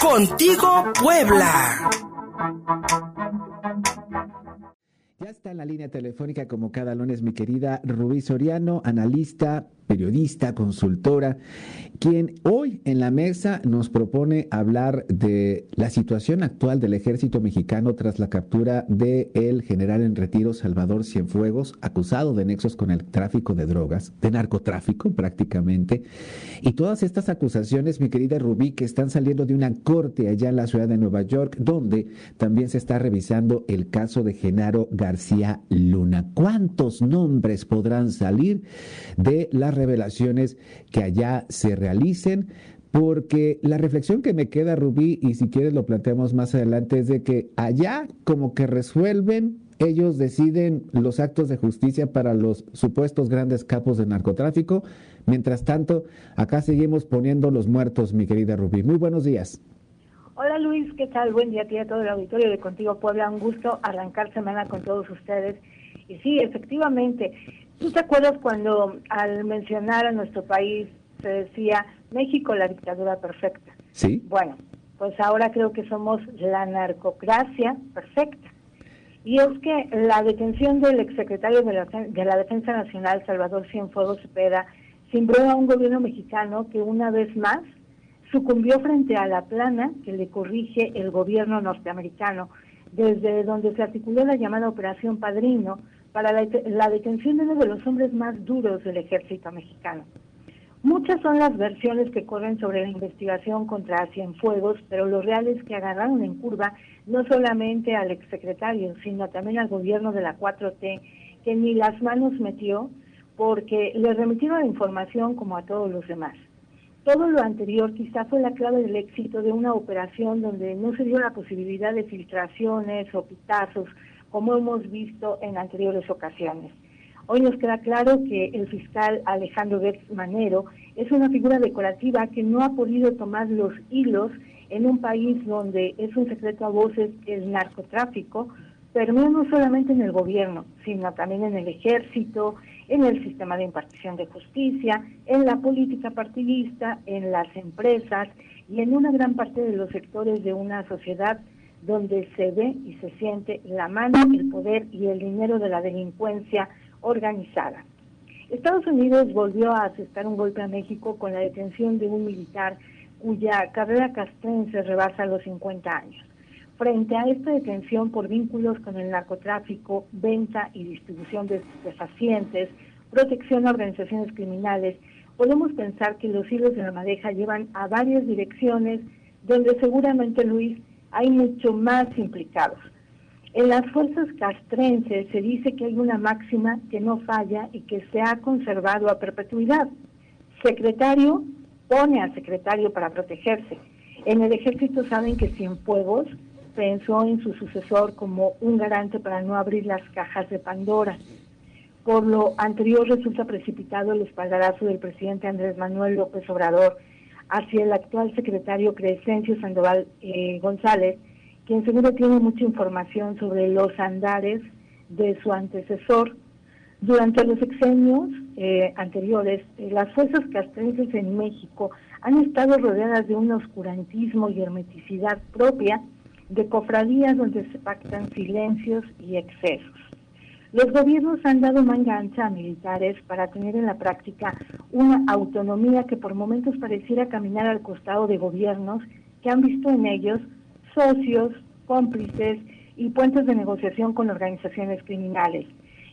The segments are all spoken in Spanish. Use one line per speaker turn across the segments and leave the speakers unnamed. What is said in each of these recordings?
Contigo Puebla.
Está en la línea telefónica como cada lunes mi querida Rubí Soriano, analista, periodista, consultora, quien hoy en la mesa nos propone hablar de la situación actual del ejército mexicano tras la captura de el general en retiro Salvador Cienfuegos, acusado de nexos con el tráfico de drogas, de narcotráfico prácticamente, y todas estas acusaciones, mi querida Rubí, que están saliendo de una corte allá en la ciudad de Nueva York, donde también se está revisando el caso de Genaro García Luna. ¿Cuántos nombres podrán salir de la revelaciones que allá se realicen, porque la reflexión que me queda, Rubí, y si quieres lo planteamos más adelante, es de que allá como que resuelven, ellos deciden los actos de justicia para los supuestos grandes capos de narcotráfico. Mientras tanto, acá seguimos poniendo los muertos, mi querida Rubí. Muy buenos días.
Hola Luis, ¿qué tal? Buen día a ti a todo el auditorio de Contigo Puebla. Un gusto arrancar semana con todos ustedes. Y sí, efectivamente, ¿Tú te acuerdas cuando al mencionar a nuestro país se decía México la dictadura perfecta?
Sí.
Bueno, pues ahora creo que somos la narcocracia perfecta. Y es que la detención del exsecretario de la, de la Defensa Nacional, Salvador Cienfuegos Cepeda, simbró a un gobierno mexicano que una vez más sucumbió frente a la plana que le corrige el gobierno norteamericano, desde donde se articuló la llamada Operación Padrino, para la, detención de uno de los hombres más duros del ejército mexicano. Muchas son las versiones que corren sobre la investigación contra Cienfuegos, pero lo real es que agarraron en curva no solamente al exsecretario, sino también al gobierno de la 4T, que ni las manos metió porque le remitieron la información como a todos los demás. Todo lo anterior quizá fue la clave del éxito de una operación donde no se dio la posibilidad de filtraciones o pitazos como hemos visto en anteriores ocasiones. Hoy nos queda claro que el fiscal Alejandro Gertz Manero es una figura decorativa que no ha podido tomar los hilos en un país donde es un secreto a voces el narcotráfico, pero no solamente en el gobierno, sino también en el ejército, en el sistema de impartición de justicia, en la política partidista, en las empresas y en una gran parte de los sectores de una sociedad donde se ve y se siente la mano, el poder y el dinero de la delincuencia organizada. Estados Unidos volvió a aceptar un golpe a México con la detención de un militar cuya carrera castrense rebasa los 50 años. Frente a esta detención por vínculos con el narcotráfico, venta y distribución de estupefacientes, protección a organizaciones criminales, podemos pensar que los hilos de la madeja llevan a varias direcciones donde seguramente Luis hay mucho más implicados. En las fuerzas castrenses se dice que hay una máxima que no falla y que se ha conservado a perpetuidad. Secretario pone a secretario para protegerse. En el ejército saben que Cienfuegos pensó en su sucesor como un garante para no abrir las cajas de Pandora. Por lo anterior resulta precipitado el espaldarazo del presidente Andrés Manuel López Obrador hacia el actual secretario Crescencio Sandoval eh, González, quien seguro tiene mucha información sobre los andares de su antecesor. Durante los exenios eh, anteriores, eh, las fuerzas castrenses en México han estado rodeadas de un oscurantismo y hermeticidad propia de cofradías donde se pactan silencios y excesos. Los gobiernos han dado manga ancha a militares para tener en la práctica una autonomía que por momentos pareciera caminar al costado de gobiernos que han visto en ellos socios, cómplices y puentes de negociación con organizaciones criminales.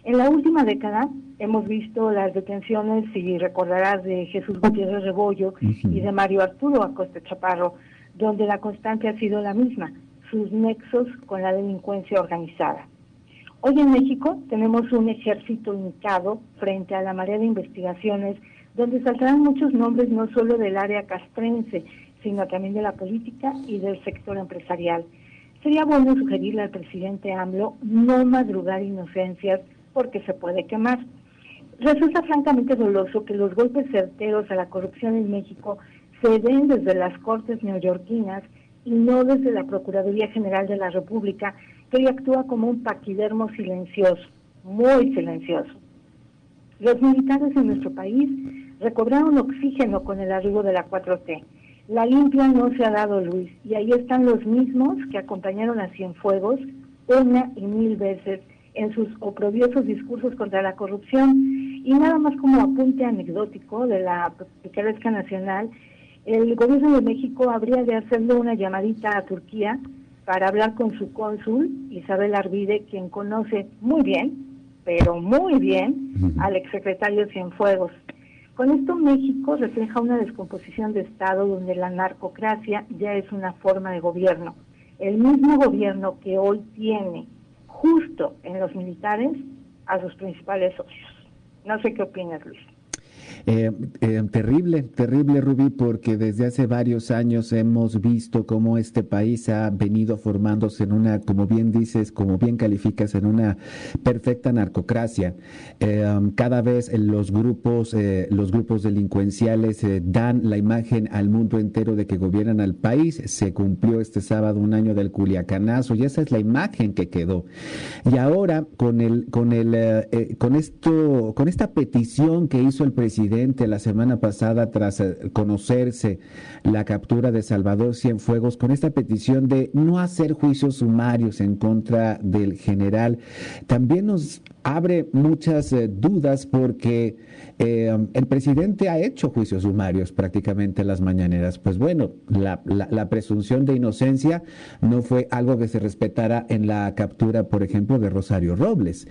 En la última década hemos visto las detenciones, si recordarás, de Jesús Gutiérrez Rebollo y de Mario Arturo Acosta Chaparro, donde la constante ha sido la misma, sus nexos con la delincuencia organizada. Hoy en México tenemos un ejército limitado frente a la marea de investigaciones donde saltarán muchos nombres no solo del área castrense, sino también de la política y del sector empresarial. Sería bueno sugerirle al presidente AMLO no madrugar inocencias porque se puede quemar. Resulta francamente doloso que los golpes certeros a la corrupción en México se den desde las cortes neoyorquinas y no desde la Procuraduría General de la República, que hoy actúa como un paquidermo silencioso, muy silencioso. Los militares en nuestro país recobraron oxígeno con el arribo de la 4T. La limpia no se ha dado, Luis, y ahí están los mismos que acompañaron a Cienfuegos una y mil veces en sus oprobiosos discursos contra la corrupción. Y nada más como apunte anecdótico de la picaresca nacional, el gobierno de México habría de hacerle una llamadita a Turquía para hablar con su cónsul, Isabel Arvide, quien conoce muy bien, pero muy bien, al exsecretario Cienfuegos. Con esto México refleja una descomposición de Estado donde la narcocracia ya es una forma de gobierno. El mismo gobierno que hoy tiene justo en los militares a sus principales socios. No sé qué opinas, Luis.
Eh, eh, terrible, terrible, Rubí, porque desde hace varios años hemos visto cómo este país ha venido formándose en una, como bien dices, como bien calificas, en una perfecta narcocracia. Eh, cada vez los grupos, los grupos delincuenciales dan la imagen al mundo entero de que gobiernan al país. Se cumplió este sábado un año del Culiacanazo y esa es la imagen que quedó. Y ahora con el, con el, con esto, con esta petición que hizo el presidente la semana pasada tras eh, conocerse la captura de Salvador Cienfuegos con esta petición de no hacer juicios sumarios en contra del general. También nos abre muchas eh, dudas porque eh, el presidente ha hecho juicios sumarios prácticamente en las mañaneras. Pues bueno, la, la, presunción de inocencia no fue algo que se respetara en la captura, por ejemplo, de Rosario Robles.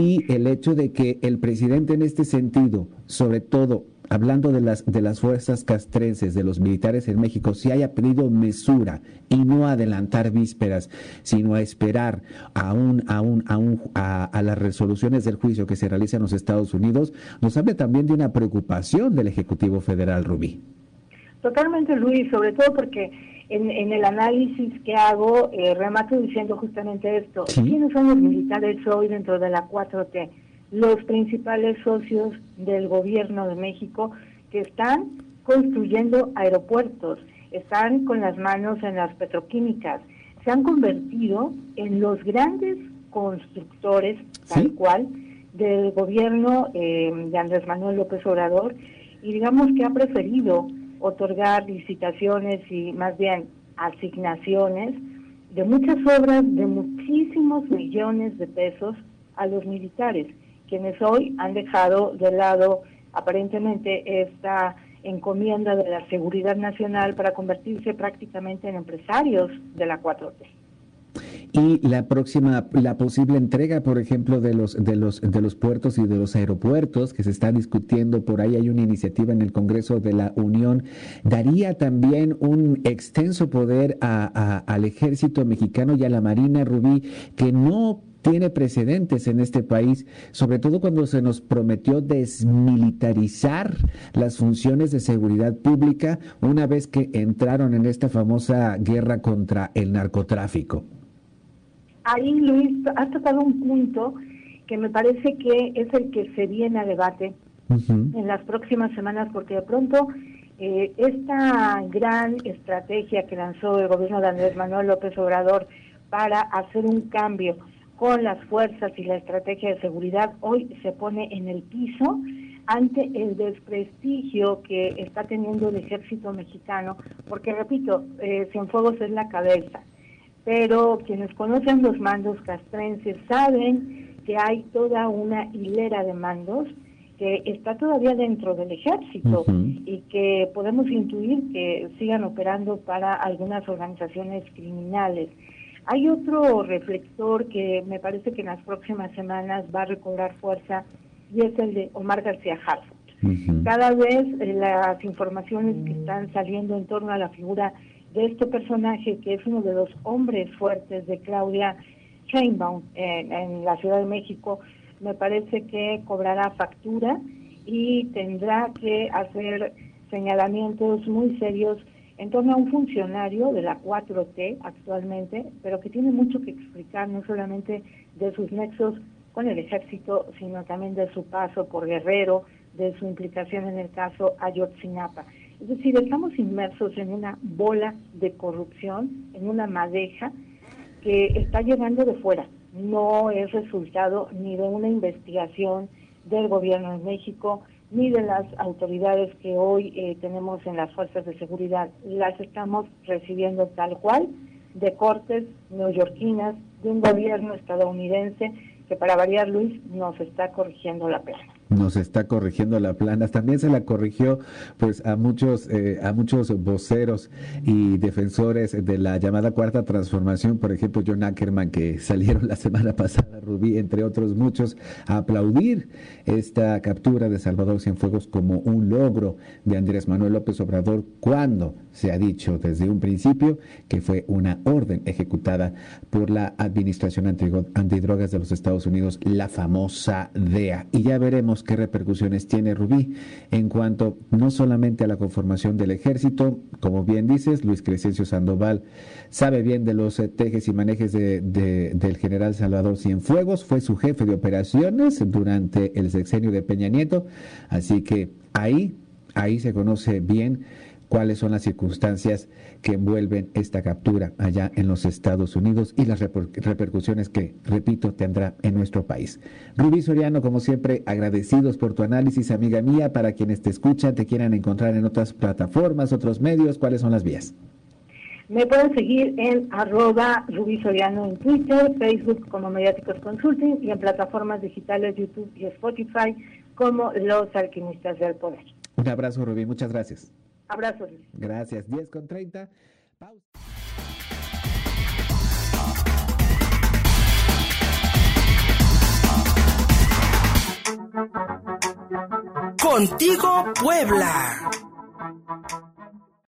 Y el hecho de que el presidente en este sentido, sobre todo hablando de las, de las fuerzas castrenses, de los militares en México, si haya pedido mesura y no adelantar vísperas, sino a esperar a, un, a, un, a, a, las resoluciones del juicio que se realiza en los Estados Unidos, nos habla también de una preocupación del Ejecutivo Federal, Rubí.
Totalmente, Luis, sobre todo porque en, en el análisis que hago, eh, remato diciendo justamente esto. ¿Quiénes son los militares hoy dentro de la 4T? Los principales socios del gobierno de México que están construyendo aeropuertos, están con las manos en las petroquímicas, se han convertido en los grandes constructores, tal cual, del gobierno eh, de Andrés Manuel López Obrador, y digamos que ha preferido otorgar licitaciones y más bien asignaciones de muchas obras de muchísimos millones de pesos a los militares quienes hoy han dejado de lado aparentemente esta encomienda de la seguridad nacional para convertirse prácticamente en empresarios de la 4T.
Y la próxima, la posible entrega, por ejemplo, de los, de los, de los puertos y de los aeropuertos que se está discutiendo, por ahí hay una iniciativa en el Congreso de la Unión, daría también un extenso poder al ejército mexicano y a la Marina Rubí, que no tiene precedentes en este país, sobre todo cuando se nos prometió desmilitarizar las funciones de seguridad pública una vez que entraron en esta famosa guerra contra el narcotráfico.
Ahí, Luis, has tocado un punto que me parece que es el que se viene a debate en las próximas semanas, porque de pronto eh, esta gran estrategia que lanzó el gobierno de Andrés Manuel López Obrador para hacer un cambio con las fuerzas y la estrategia de seguridad hoy se pone en el piso ante el desprestigio que está teniendo el ejército mexicano, porque repito, eh, Cienfuegos es la cabeza, pero quienes conocen los mandos castrenses saben que hay toda una hilera de mandos que está todavía dentro del ejército y que podemos intuir que sigan operando para algunas organizaciones criminales. Hay otro reflector que me parece que en las próximas semanas va a recobrar fuerza y es el de Omar García Harfuch. Cada vez eh, las informaciones que están saliendo en torno a la figura de este personaje, que es uno de los hombres fuertes de Claudia Sheinbaum en la Ciudad de México, me parece que cobrará factura y tendrá que hacer señalamientos muy serios en torno a un funcionario de la 4T actualmente, pero que tiene mucho que explicar, no solamente de sus nexos con el ejército, sino también de su paso por Guerrero, de su implicación en el caso Ayotzinapa. Es decir, estamos inmersos en una bola de corrupción, en una madeja que está llegando de fuera. No es resultado ni de una investigación del gobierno de México, ni de las autoridades que hoy eh, tenemos en las fuerzas de seguridad. Las estamos recibiendo tal cual, de cortes neoyorquinas, de un gobierno estadounidense que para variar, Luis, nos está corrigiendo la pena
nos está corrigiendo la plana. También se la corrigió pues a muchos eh, a muchos voceros y defensores de la llamada cuarta transformación, por ejemplo John Ackerman que salieron la semana pasada, Rubí, entre otros muchos, a aplaudir esta captura de Salvador Cienfuegos como un logro de Andrés Manuel López Obrador cuando se ha dicho desde un principio que fue una orden ejecutada por la Administración Antidrogas de los Estados Unidos, la famosa DEA. Y ya veremos qué repercusiones tiene Rubí en cuanto no solamente a la conformación del ejército, como bien dices, Luis Crescencio Sandoval sabe bien de los eh, tejes y manejes del general Salvador Cienfuegos, fue su jefe de operaciones durante el sexenio de Peña Nieto, así que ahí, ahí se conoce bien cuáles son las circunstancias que envuelven esta captura allá en los Estados Unidos y las repercusiones que, repito, tendrá en nuestro país. Rubí Soriano, como siempre, agradecidos por tu análisis, amiga mía, para quienes te escuchan, te quieran encontrar en otras plataformas, otros medios, ¿cuáles son las vías?
Me pueden seguir en arroba Rubí Soriano en Twitter, Facebook como Mediáticos Consulting y en plataformas digitales YouTube y Spotify como Los Alquimistas del Poder.
Un abrazo, Rubí, muchas gracias.
Abrazo.
Gracias. 10 con 30. Pausa.
Contigo, Puebla.